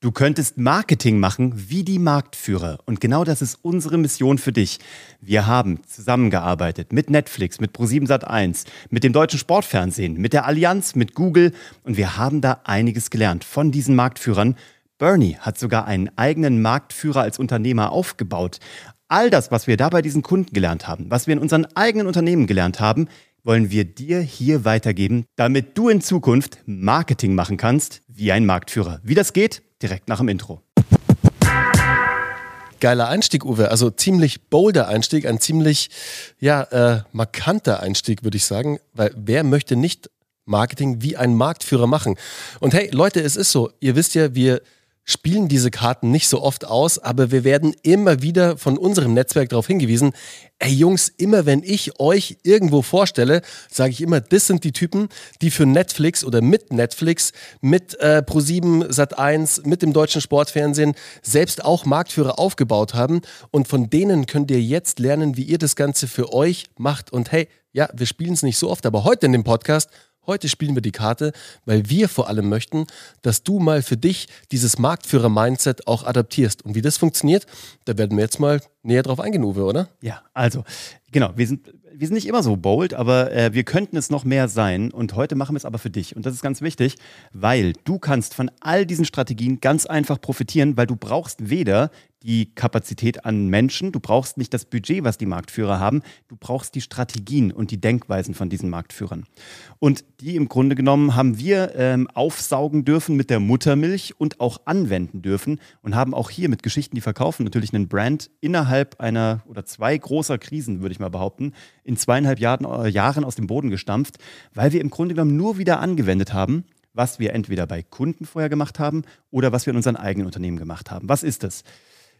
Du könntest Marketing machen wie die Marktführer. Und genau das ist unsere Mission für dich. Wir haben zusammengearbeitet mit Netflix, mit Pro7 Sat1, mit dem deutschen Sportfernsehen, mit der Allianz, mit Google. Und wir haben da einiges gelernt von diesen Marktführern. Bernie hat sogar einen eigenen Marktführer als Unternehmer aufgebaut. All das, was wir da bei diesen Kunden gelernt haben, was wir in unseren eigenen Unternehmen gelernt haben, wollen wir dir hier weitergeben, damit du in Zukunft Marketing machen kannst wie ein Marktführer. Wie das geht, direkt nach dem Intro. Geiler Einstieg, Uwe. Also ziemlich bolder Einstieg, ein ziemlich ja, äh, markanter Einstieg, würde ich sagen. Weil wer möchte nicht Marketing wie ein Marktführer machen? Und hey, Leute, es ist so. Ihr wisst ja, wir spielen diese Karten nicht so oft aus, aber wir werden immer wieder von unserem Netzwerk darauf hingewiesen, ey Jungs, immer wenn ich euch irgendwo vorstelle, sage ich immer, das sind die Typen, die für Netflix oder mit Netflix, mit äh, Pro7 Sat1, mit dem deutschen Sportfernsehen selbst auch Marktführer aufgebaut haben. Und von denen könnt ihr jetzt lernen, wie ihr das Ganze für euch macht. Und hey, ja, wir spielen es nicht so oft, aber heute in dem Podcast Heute spielen wir die Karte, weil wir vor allem möchten, dass du mal für dich dieses Marktführer-Mindset auch adaptierst. Und wie das funktioniert, da werden wir jetzt mal näher drauf eingehen, Uwe, oder? Ja, also, genau, wir sind, wir sind nicht immer so bold, aber äh, wir könnten es noch mehr sein. Und heute machen wir es aber für dich. Und das ist ganz wichtig, weil du kannst von all diesen Strategien ganz einfach profitieren, weil du brauchst weder die Kapazität an Menschen, du brauchst nicht das Budget, was die Marktführer haben, du brauchst die Strategien und die Denkweisen von diesen Marktführern. Und die im Grunde genommen haben wir ähm, aufsaugen dürfen mit der Muttermilch und auch anwenden dürfen und haben auch hier mit Geschichten, die verkaufen, natürlich einen Brand innerhalb einer oder zwei großer Krisen, würde ich mal behaupten, in zweieinhalb Jahren, äh, Jahren aus dem Boden gestampft, weil wir im Grunde genommen nur wieder angewendet haben, was wir entweder bei Kunden vorher gemacht haben oder was wir in unseren eigenen Unternehmen gemacht haben. Was ist das?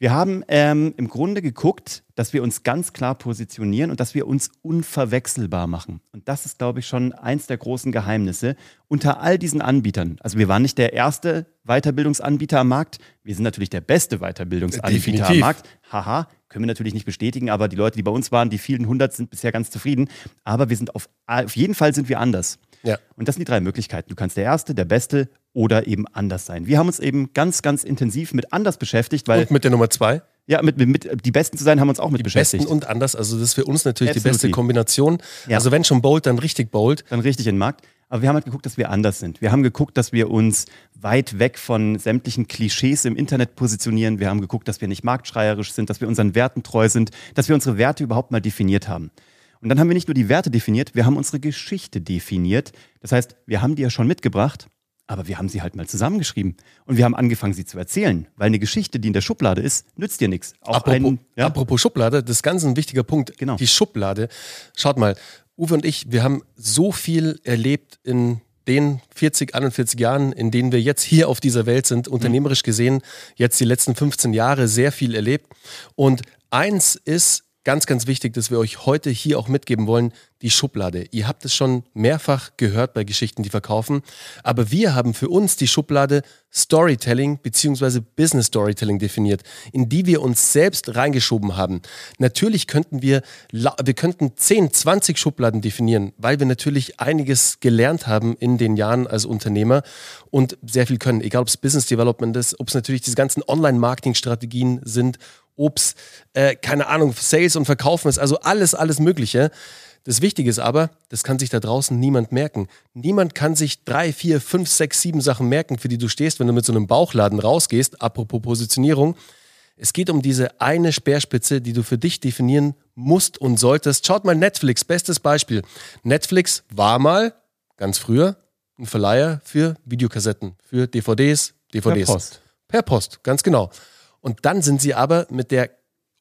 Wir haben ähm, im Grunde geguckt, dass wir uns ganz klar positionieren und dass wir uns unverwechselbar machen. Und das ist, glaube ich, schon eins der großen Geheimnisse unter all diesen Anbietern. Also wir waren nicht der erste Weiterbildungsanbieter am Markt. Wir sind natürlich der beste Weiterbildungsanbieter Definitiv. am Markt. Haha, können wir natürlich nicht bestätigen, aber die Leute, die bei uns waren, die vielen hundert, sind bisher ganz zufrieden. Aber wir sind auf, auf jeden Fall sind wir anders. Ja. Und das sind die drei Möglichkeiten. Du kannst der Erste, der Beste oder eben anders sein. Wir haben uns eben ganz, ganz intensiv mit anders beschäftigt, weil. Und mit der Nummer zwei? Ja, mit, mit, mit die Besten zu sein, haben wir uns auch mit die beschäftigt. Besten und anders, also das ist für uns natürlich Absolutely. die beste Kombination. Ja. Also wenn schon bold, dann richtig bold. Dann richtig in den Markt. Aber wir haben halt geguckt, dass wir anders sind. Wir haben geguckt, dass wir uns weit weg von sämtlichen Klischees im Internet positionieren. Wir haben geguckt, dass wir nicht marktschreierisch sind, dass wir unseren Werten treu sind, dass wir unsere Werte überhaupt mal definiert haben. Und dann haben wir nicht nur die Werte definiert, wir haben unsere Geschichte definiert. Das heißt, wir haben die ja schon mitgebracht, aber wir haben sie halt mal zusammengeschrieben. Und wir haben angefangen, sie zu erzählen. Weil eine Geschichte, die in der Schublade ist, nützt dir nichts. Apropos, einen, ja? apropos Schublade, das ist ganz ein wichtiger Punkt. Genau. Die Schublade. Schaut mal, Uwe und ich, wir haben so viel erlebt in den 40, 41 Jahren, in denen wir jetzt hier auf dieser Welt sind, unternehmerisch gesehen, jetzt die letzten 15 Jahre sehr viel erlebt. Und eins ist ganz, ganz wichtig, dass wir euch heute hier auch mitgeben wollen, die Schublade. Ihr habt es schon mehrfach gehört bei Geschichten, die verkaufen, aber wir haben für uns die Schublade Storytelling bzw. Business Storytelling definiert, in die wir uns selbst reingeschoben haben. Natürlich könnten wir, wir könnten 10, 20 Schubladen definieren, weil wir natürlich einiges gelernt haben in den Jahren als Unternehmer und sehr viel können, egal ob es Business Development ist, ob es natürlich diese ganzen Online-Marketing-Strategien sind ob es, äh, keine Ahnung, Sales und Verkaufen ist, also alles, alles Mögliche. Das Wichtige ist aber, das kann sich da draußen niemand merken. Niemand kann sich drei, vier, fünf, sechs, sieben Sachen merken, für die du stehst, wenn du mit so einem Bauchladen rausgehst. Apropos Positionierung. Es geht um diese eine Speerspitze, die du für dich definieren musst und solltest. Schaut mal Netflix, bestes Beispiel. Netflix war mal, ganz früher, ein Verleiher für Videokassetten, für DVDs, DVDs. Per Post. Per Post, ganz genau. Und dann sind sie aber mit der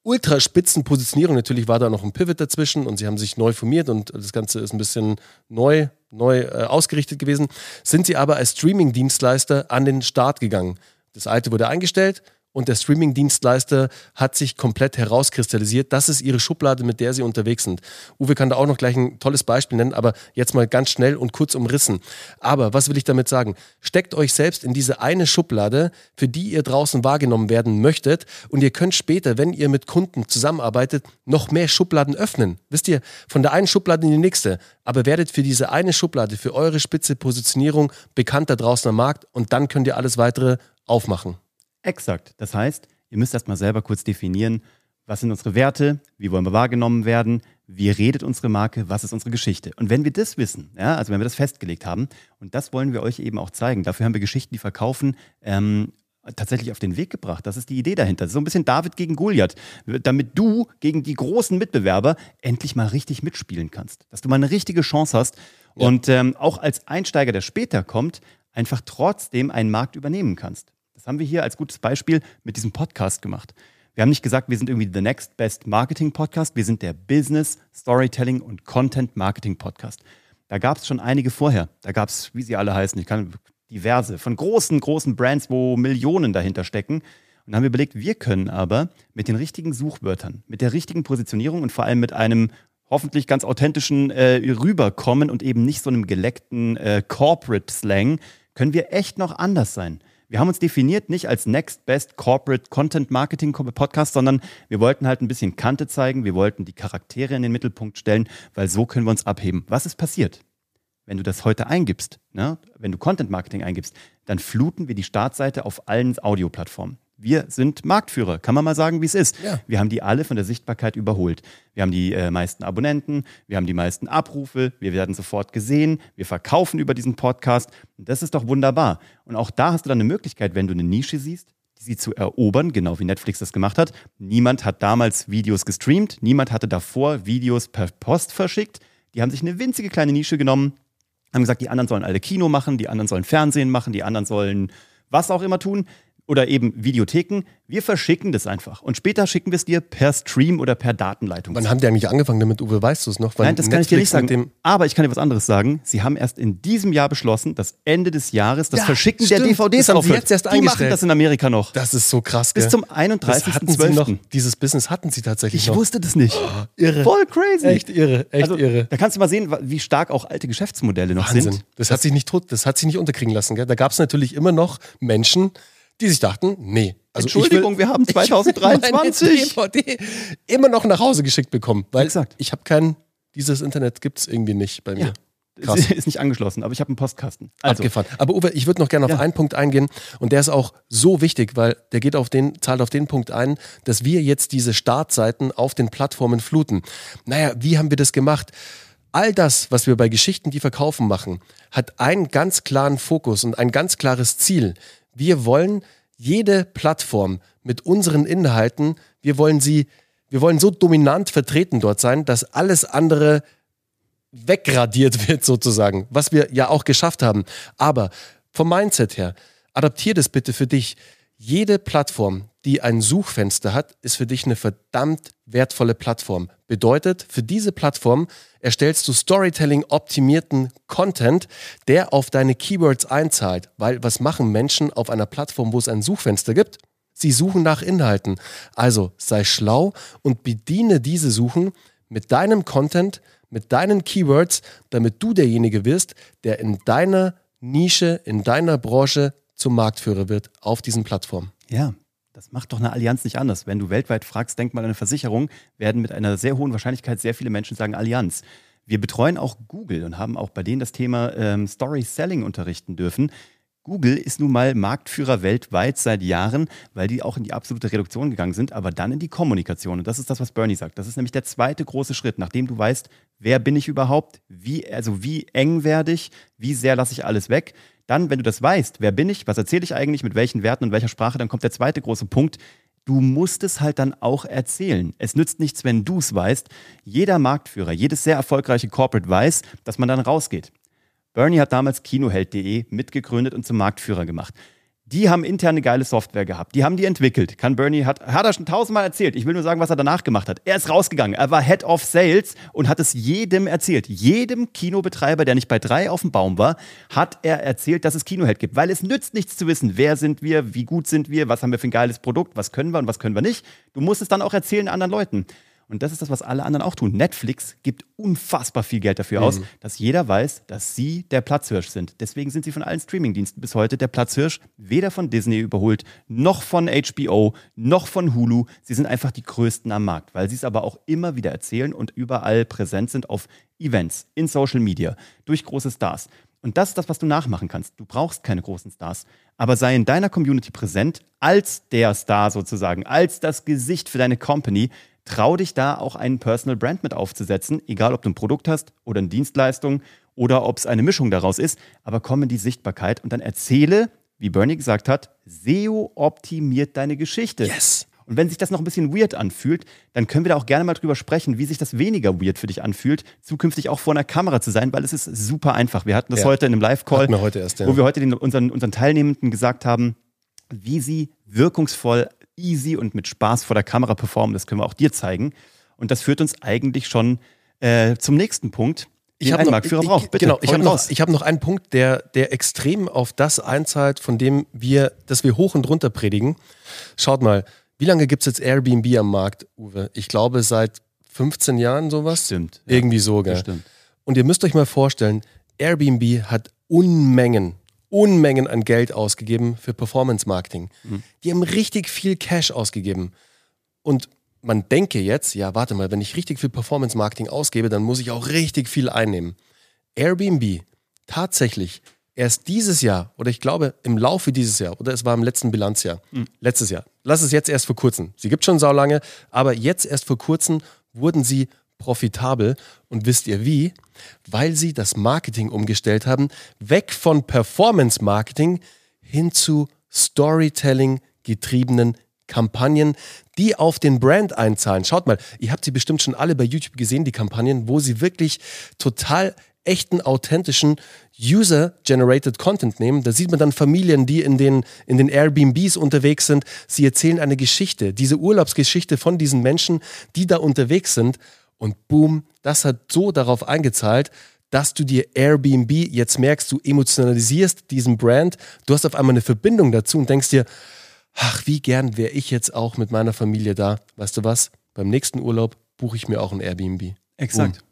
ultraspitzen Positionierung, natürlich war da noch ein Pivot dazwischen und sie haben sich neu formiert und das Ganze ist ein bisschen neu, neu äh, ausgerichtet gewesen, sind sie aber als Streaming-Dienstleister an den Start gegangen. Das alte wurde eingestellt, und der Streaming-Dienstleister hat sich komplett herauskristallisiert. Das ist ihre Schublade, mit der sie unterwegs sind. Uwe kann da auch noch gleich ein tolles Beispiel nennen, aber jetzt mal ganz schnell und kurz umrissen. Aber was will ich damit sagen? Steckt euch selbst in diese eine Schublade, für die ihr draußen wahrgenommen werden möchtet und ihr könnt später, wenn ihr mit Kunden zusammenarbeitet, noch mehr Schubladen öffnen. Wisst ihr, von der einen Schublade in die nächste. Aber werdet für diese eine Schublade, für eure spitze Positionierung bekannt da draußen am Markt und dann könnt ihr alles weitere aufmachen. Exakt. Das heißt, ihr müsst erstmal selber kurz definieren, was sind unsere Werte, wie wollen wir wahrgenommen werden, wie redet unsere Marke, was ist unsere Geschichte. Und wenn wir das wissen, ja, also wenn wir das festgelegt haben, und das wollen wir euch eben auch zeigen, dafür haben wir Geschichten, die verkaufen, ähm, tatsächlich auf den Weg gebracht. Das ist die Idee dahinter. Das ist so ein bisschen David gegen Goliath, damit du gegen die großen Mitbewerber endlich mal richtig mitspielen kannst. Dass du mal eine richtige Chance hast ja. und ähm, auch als Einsteiger, der später kommt, einfach trotzdem einen Markt übernehmen kannst. Haben wir hier als gutes Beispiel mit diesem Podcast gemacht. Wir haben nicht gesagt, wir sind irgendwie the next best Marketing Podcast, wir sind der Business, Storytelling und Content Marketing Podcast. Da gab es schon einige vorher. Da gab es, wie sie alle heißen, ich kann diverse, von großen, großen Brands, wo Millionen dahinter stecken. Und haben wir überlegt, wir können aber mit den richtigen Suchwörtern, mit der richtigen Positionierung und vor allem mit einem hoffentlich ganz authentischen äh, rüberkommen und eben nicht so einem geleckten äh, Corporate Slang, können wir echt noch anders sein. Wir haben uns definiert nicht als Next Best Corporate Content Marketing Podcast, sondern wir wollten halt ein bisschen Kante zeigen. Wir wollten die Charaktere in den Mittelpunkt stellen, weil so können wir uns abheben. Was ist passiert? Wenn du das heute eingibst, ne? wenn du Content Marketing eingibst, dann fluten wir die Startseite auf allen Audioplattformen. Wir sind Marktführer, kann man mal sagen, wie es ist. Ja. Wir haben die alle von der Sichtbarkeit überholt. Wir haben die äh, meisten Abonnenten, wir haben die meisten Abrufe, wir werden sofort gesehen, wir verkaufen über diesen Podcast. Und das ist doch wunderbar. Und auch da hast du dann eine Möglichkeit, wenn du eine Nische siehst, sie zu erobern, genau wie Netflix das gemacht hat. Niemand hat damals Videos gestreamt, niemand hatte davor Videos per Post verschickt. Die haben sich eine winzige kleine Nische genommen, haben gesagt, die anderen sollen alle Kino machen, die anderen sollen Fernsehen machen, die anderen sollen was auch immer tun oder eben Videotheken. Wir verschicken das einfach. Und später schicken wir es dir per Stream oder per Datenleitung. Wann haben die eigentlich angefangen damit, Uwe? Weißt du es noch? Wann Nein, das Netflix kann ich dir nicht sagen. Aber ich kann dir was anderes sagen. Sie haben erst in diesem Jahr beschlossen, dass Ende des Jahres das ja, Verschicken stimmt. der DVDs das aufhört. Jetzt erst die machen das in Amerika noch. Das ist so krass. Gell? Bis zum 31.12. Dieses Business hatten sie tatsächlich ich noch. Ich wusste das nicht. Oh, irre. Voll crazy. Echt irre. Echt also, irre. Da kannst du mal sehen, wie stark auch alte Geschäftsmodelle noch Wahnsinn. sind. Das, das hat sich nicht tot, das hat sich nicht unterkriegen lassen. Gell? Da gab es natürlich immer noch Menschen, die sich dachten, nee. Also Entschuldigung, will, wir haben 2023 DVD immer noch nach Hause geschickt bekommen, weil Exakt. ich habe kein, dieses Internet gibt es irgendwie nicht bei mir. Ja. Krass. Ist nicht angeschlossen, aber ich habe einen Postkasten. Also. Abgefahren. Aber Uwe, ich würde noch gerne auf ja. einen Punkt eingehen und der ist auch so wichtig, weil der geht auf den, zahlt auf den Punkt ein, dass wir jetzt diese Startseiten auf den Plattformen fluten. Naja, wie haben wir das gemacht? All das, was wir bei Geschichten, die verkaufen machen, hat einen ganz klaren Fokus und ein ganz klares Ziel. Wir wollen jede Plattform mit unseren Inhalten, wir wollen sie, wir wollen so dominant vertreten dort sein, dass alles andere wegradiert wird sozusagen, was wir ja auch geschafft haben. Aber vom Mindset her, adaptier das bitte für dich. Jede Plattform, die ein Suchfenster hat, ist für dich eine verdammt wertvolle Plattform. Bedeutet, für diese Plattform erstellst du Storytelling-optimierten Content, der auf deine Keywords einzahlt. Weil was machen Menschen auf einer Plattform, wo es ein Suchfenster gibt? Sie suchen nach Inhalten. Also sei schlau und bediene diese Suchen mit deinem Content, mit deinen Keywords, damit du derjenige wirst, der in deiner Nische, in deiner Branche zum Marktführer wird auf diesen Plattformen. Ja, das macht doch eine Allianz nicht anders. Wenn du weltweit fragst, denk mal an eine Versicherung, werden mit einer sehr hohen Wahrscheinlichkeit sehr viele Menschen sagen Allianz. Wir betreuen auch Google und haben auch bei denen das Thema ähm, Story Selling unterrichten dürfen. Google ist nun mal Marktführer weltweit seit Jahren, weil die auch in die absolute Reduktion gegangen sind, aber dann in die Kommunikation. Und das ist das, was Bernie sagt. Das ist nämlich der zweite große Schritt, nachdem du weißt, wer bin ich überhaupt, wie, also wie eng werde ich, wie sehr lasse ich alles weg dann, wenn du das weißt, wer bin ich, was erzähle ich eigentlich, mit welchen Werten und welcher Sprache, dann kommt der zweite große Punkt. Du musst es halt dann auch erzählen. Es nützt nichts, wenn du es weißt. Jeder Marktführer, jedes sehr erfolgreiche Corporate weiß, dass man dann rausgeht. Bernie hat damals Kinoheld.de mitgegründet und zum Marktführer gemacht. Die haben interne geile Software gehabt. Die haben die entwickelt. Kann Bernie, hat, hat er schon tausendmal erzählt. Ich will nur sagen, was er danach gemacht hat. Er ist rausgegangen. Er war Head of Sales und hat es jedem erzählt. Jedem Kinobetreiber, der nicht bei drei auf dem Baum war, hat er erzählt, dass es Kinohead gibt. Weil es nützt nichts zu wissen, wer sind wir, wie gut sind wir, was haben wir für ein geiles Produkt, was können wir und was können wir nicht. Du musst es dann auch erzählen anderen Leuten. Und das ist das, was alle anderen auch tun. Netflix gibt unfassbar viel Geld dafür mhm. aus, dass jeder weiß, dass sie der Platzhirsch sind. Deswegen sind sie von allen Streamingdiensten bis heute der Platzhirsch, weder von Disney überholt, noch von HBO, noch von Hulu. Sie sind einfach die größten am Markt, weil sie es aber auch immer wieder erzählen und überall präsent sind auf Events, in Social Media, durch große Stars. Und das ist das, was du nachmachen kannst. Du brauchst keine großen Stars, aber sei in deiner Community präsent als der Star sozusagen, als das Gesicht für deine Company. Trau dich da auch einen Personal Brand mit aufzusetzen, egal ob du ein Produkt hast oder eine Dienstleistung oder ob es eine Mischung daraus ist, aber komm in die Sichtbarkeit und dann erzähle, wie Bernie gesagt hat, SEO optimiert deine Geschichte. Yes. Und wenn sich das noch ein bisschen weird anfühlt, dann können wir da auch gerne mal drüber sprechen, wie sich das weniger weird für dich anfühlt, zukünftig auch vor einer Kamera zu sein, weil es ist super einfach. Wir hatten das ja. heute in einem Live-Call, ja. wo wir heute den, unseren, unseren Teilnehmenden gesagt haben, wie sie wirkungsvoll, easy und mit Spaß vor der Kamera performen. Das können wir auch dir zeigen. Und das führt uns eigentlich schon äh, zum nächsten Punkt. Ich habe noch, braucht. Bitte, genau, ich habe noch, hab noch einen Punkt, der, der extrem auf das einzahlt, von dem wir, dass wir hoch und runter predigen. Schaut mal, wie lange gibt es jetzt Airbnb am Markt, Uwe? Ich glaube seit 15 Jahren sowas. Stimmt. Ja. Irgendwie so, gell? Stimmt. Und ihr müsst euch mal vorstellen, Airbnb hat Unmengen, Unmengen an Geld ausgegeben für Performance Marketing. Mhm. Die haben richtig viel Cash ausgegeben. Und man denke jetzt, ja, warte mal, wenn ich richtig viel Performance Marketing ausgebe, dann muss ich auch richtig viel einnehmen. Airbnb tatsächlich erst dieses Jahr, oder ich glaube im Laufe dieses Jahr, oder es war im letzten Bilanzjahr, mhm. letztes Jahr, lass es jetzt erst vor kurzem. Sie gibt schon saulange, aber jetzt erst vor kurzem wurden sie profitabel. Und wisst ihr wie? Weil sie das Marketing umgestellt haben, weg von Performance Marketing hin zu Storytelling getriebenen Kampagnen, die auf den Brand einzahlen. Schaut mal, ihr habt sie bestimmt schon alle bei YouTube gesehen, die Kampagnen, wo sie wirklich total echten, authentischen User-Generated Content nehmen. Da sieht man dann Familien, die in den, in den Airbnbs unterwegs sind. Sie erzählen eine Geschichte, diese Urlaubsgeschichte von diesen Menschen, die da unterwegs sind. Und boom, das hat so darauf eingezahlt, dass du dir Airbnb jetzt merkst, du emotionalisierst diesen Brand, du hast auf einmal eine Verbindung dazu und denkst dir, ach, wie gern wäre ich jetzt auch mit meiner Familie da. Weißt du was? Beim nächsten Urlaub buche ich mir auch ein Airbnb. Exakt. Boom.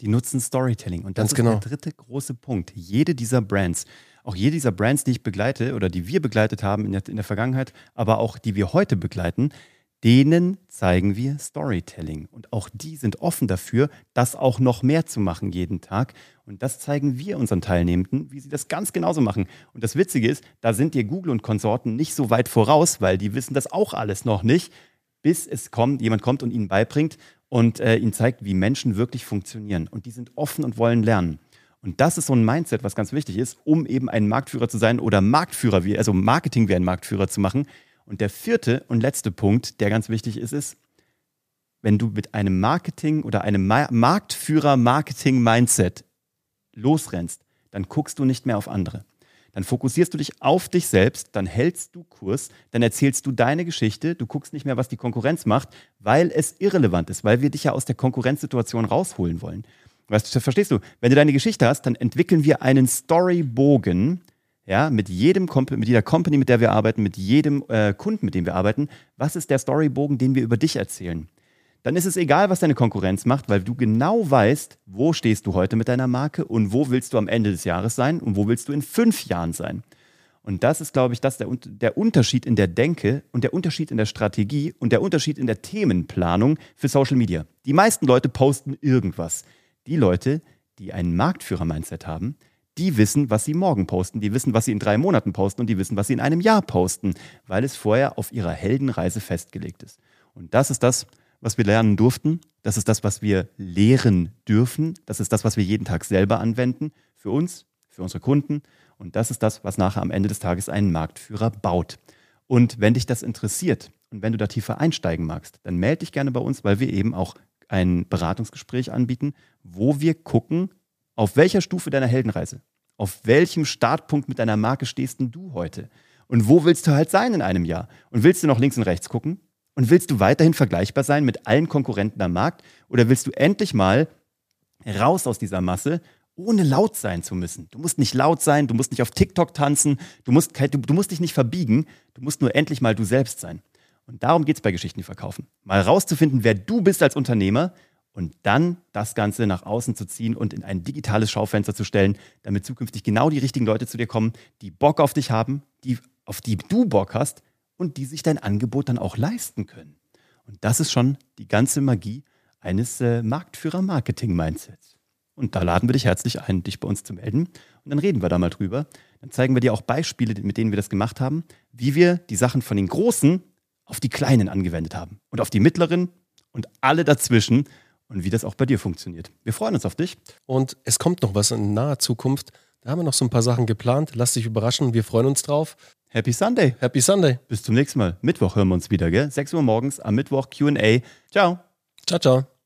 Die nutzen Storytelling. Und das Ganz ist genau. der dritte große Punkt. Jede dieser Brands, auch jede dieser Brands, die ich begleite oder die wir begleitet haben in der, in der Vergangenheit, aber auch die wir heute begleiten, denen zeigen wir Storytelling. Und auch die sind offen dafür, das auch noch mehr zu machen jeden Tag. Und das zeigen wir unseren Teilnehmenden, wie sie das ganz genauso machen. Und das Witzige ist, da sind dir Google und Konsorten nicht so weit voraus, weil die wissen das auch alles noch nicht, bis es kommt, jemand kommt und ihnen beibringt und äh, ihnen zeigt, wie Menschen wirklich funktionieren. Und die sind offen und wollen lernen. Und das ist so ein Mindset, was ganz wichtig ist, um eben ein Marktführer zu sein oder Marktführer, also Marketing wie ein Marktführer zu machen. Und der vierte und letzte Punkt, der ganz wichtig ist, ist, wenn du mit einem Marketing oder einem Ma Marktführer-Marketing-Mindset losrennst, dann guckst du nicht mehr auf andere dann fokussierst du dich auf dich selbst, dann hältst du Kurs, dann erzählst du deine Geschichte, du guckst nicht mehr, was die Konkurrenz macht, weil es irrelevant ist, weil wir dich ja aus der Konkurrenzsituation rausholen wollen. Weißt du, verstehst du? Wenn du deine Geschichte hast, dann entwickeln wir einen Storybogen, ja, mit jedem mit jeder Company, mit der wir arbeiten, mit jedem äh, Kunden, mit dem wir arbeiten. Was ist der Storybogen, den wir über dich erzählen? dann ist es egal, was deine Konkurrenz macht, weil du genau weißt, wo stehst du heute mit deiner Marke und wo willst du am Ende des Jahres sein und wo willst du in fünf Jahren sein. Und das ist, glaube ich, das der, der Unterschied in der Denke und der Unterschied in der Strategie und der Unterschied in der Themenplanung für Social Media. Die meisten Leute posten irgendwas. Die Leute, die ein Marktführer-Mindset haben, die wissen, was sie morgen posten, die wissen, was sie in drei Monaten posten und die wissen, was sie in einem Jahr posten, weil es vorher auf ihrer Heldenreise festgelegt ist. Und das ist das, was wir lernen durften. Das ist das, was wir lehren dürfen. Das ist das, was wir jeden Tag selber anwenden. Für uns, für unsere Kunden. Und das ist das, was nachher am Ende des Tages einen Marktführer baut. Und wenn dich das interessiert und wenn du da tiefer einsteigen magst, dann melde dich gerne bei uns, weil wir eben auch ein Beratungsgespräch anbieten, wo wir gucken, auf welcher Stufe deiner Heldenreise, auf welchem Startpunkt mit deiner Marke stehst denn du heute? Und wo willst du halt sein in einem Jahr? Und willst du noch links und rechts gucken? Und willst du weiterhin vergleichbar sein mit allen Konkurrenten am Markt? Oder willst du endlich mal raus aus dieser Masse, ohne laut sein zu müssen? Du musst nicht laut sein, du musst nicht auf TikTok tanzen, du musst, du, du musst dich nicht verbiegen, du musst nur endlich mal du selbst sein. Und darum geht es bei Geschichten, die verkaufen. Mal rauszufinden, wer du bist als Unternehmer und dann das Ganze nach außen zu ziehen und in ein digitales Schaufenster zu stellen, damit zukünftig genau die richtigen Leute zu dir kommen, die Bock auf dich haben, die, auf die du Bock hast und die sich dein Angebot dann auch leisten können. Und das ist schon die ganze Magie eines äh, Marktführer-Marketing-Mindsets. Und da laden wir dich herzlich ein, dich bei uns zu melden. Und dann reden wir da mal drüber. Dann zeigen wir dir auch Beispiele, mit denen wir das gemacht haben, wie wir die Sachen von den Großen auf die Kleinen angewendet haben. Und auf die Mittleren und alle dazwischen. Und wie das auch bei dir funktioniert. Wir freuen uns auf dich. Und es kommt noch was in naher Zukunft. Da haben wir noch so ein paar Sachen geplant. Lass dich überraschen. Wir freuen uns drauf. Happy Sunday. Happy Sunday. Bis zum nächsten Mal. Mittwoch hören wir uns wieder, gell? 6 Uhr morgens am Mittwoch QA. Ciao. Ciao, ciao.